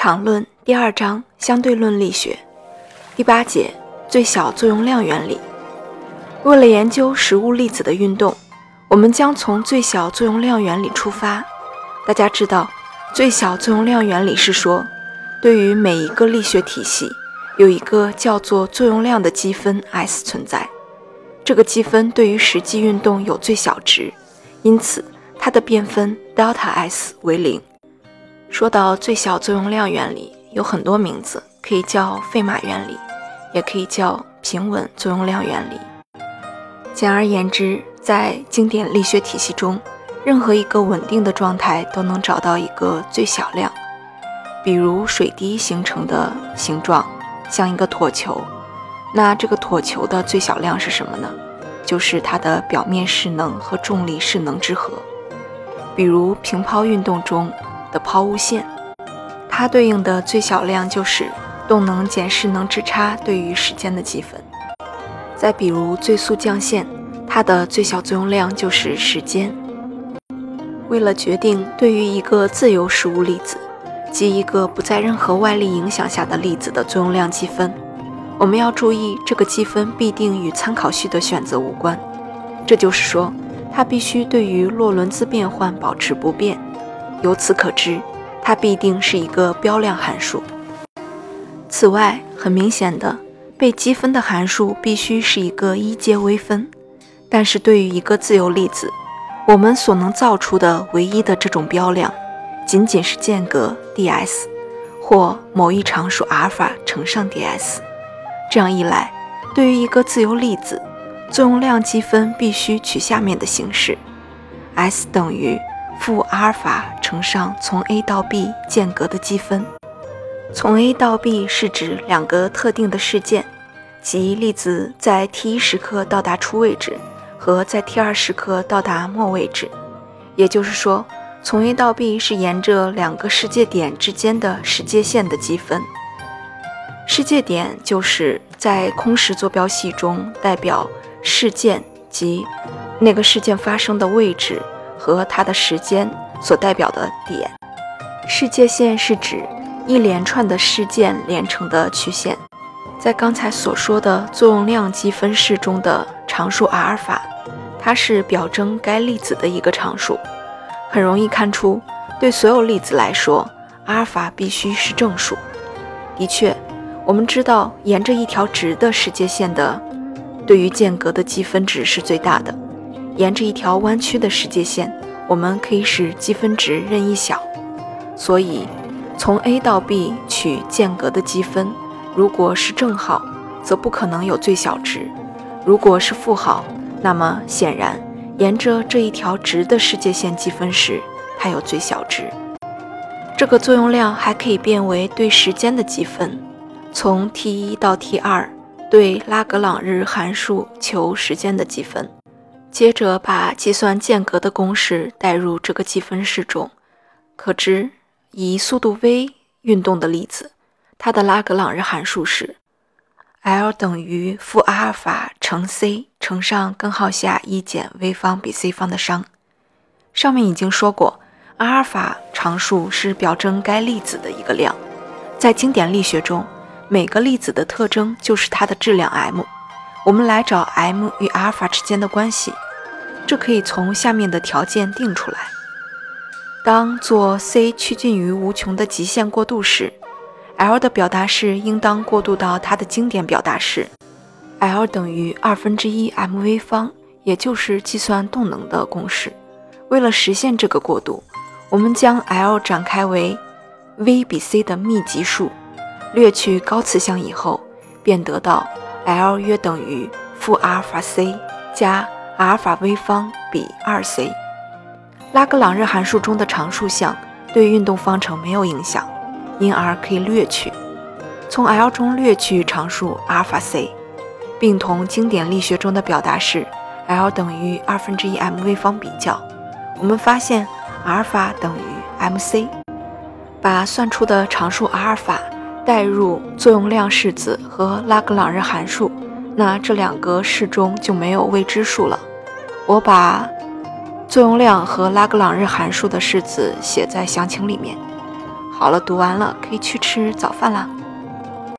场论第二章相对论力学第八节最小作用量原理。为了研究实物粒子的运动，我们将从最小作用量原理出发。大家知道，最小作用量原理是说，对于每一个力学体系，有一个叫做作用量的积分 S 存在。这个积分对于实际运动有最小值，因此它的变分 delta S 为零。说到最小作用量原理，有很多名字，可以叫费马原理，也可以叫平稳作用量原理。简而言之，在经典力学体系中，任何一个稳定的状态都能找到一个最小量。比如水滴形成的形状像一个椭球，那这个椭球的最小量是什么呢？就是它的表面势能和重力势能之和。比如平抛运动中。的抛物线，它对应的最小量就是动能减势能之差对于时间的积分。再比如最速降线，它的最小作用量就是时间。为了决定对于一个自由实物粒子，即一个不在任何外力影响下的粒子的作用量积分，我们要注意这个积分必定与参考系的选择无关。这就是说，它必须对于洛伦兹变换保持不变。由此可知，它必定是一个标量函数。此外，很明显的，被积分的函数必须是一个一阶微分。但是对于一个自由粒子，我们所能造出的唯一的这种标量，仅仅是间隔 ds 或某一常数阿尔法乘上 ds。这样一来，对于一个自由粒子，作用量积分必须取下面的形式：s 等于。负阿尔法乘上从 A 到 B 间隔的积分，从 A 到 B 是指两个特定的事件，即粒子在 t 时刻到达初位置和在 t 二时刻到达末位置。也就是说，从 A 到 B 是沿着两个世界点之间的世界线的积分。世界点就是在空时坐标系中代表事件及那个事件发生的位置。和它的时间所代表的点，世界线是指一连串的事件连成的曲线。在刚才所说的作用量积分式中的常数阿尔法，它是表征该粒子的一个常数。很容易看出，对所有粒子来说，阿尔法必须是正数。的确，我们知道沿着一条直的世界线的对于间隔的积分值是最大的。沿着一条弯曲的世界线，我们可以使积分值任意小。所以，从 A 到 B 取间隔的积分，如果是正号，则不可能有最小值；如果是负号，那么显然沿着这一条直的世界线积分时，它有最小值。这个作用量还可以变为对时间的积分，从 t1 到 t2 对拉格朗日函数求时间的积分。接着把计算间隔的公式代入这个积分式中，可知以速度 v 运动的粒子，它的拉格朗日函数是 L 等于负阿尔法乘 c 乘上根号下一减 v 方比 c 方的商。上面已经说过，阿尔法常数是表征该粒子的一个量，在经典力学中，每个粒子的特征就是它的质量 m。我们来找 m 与阿尔法之间的关系，这可以从下面的条件定出来。当做 c 趋近于无穷的极限过渡时，L 的表达式应当过渡到它的经典表达式，L 等于二分之一 mv 方，也就是计算动能的公式。为了实现这个过渡，我们将 L 展开为 v 比 c 的密集数，略去高次项以后，便得到。L 约等于负阿尔法 c 加阿尔法 v 方比二 c。拉格朗日函数中的常数项对运动方程没有影响，因而可以略去。从 L 中略去常数阿尔法 c，并同经典力学中的表达式 L 等于二分之一 mv 方比较，我们发现阿尔法等于 mc。把算出的常数阿尔法。代入作用量式子和拉格朗日函数，那这两个式中就没有未知数了。我把作用量和拉格朗日函数的式子写在详情里面。好了，读完了，可以去吃早饭啦。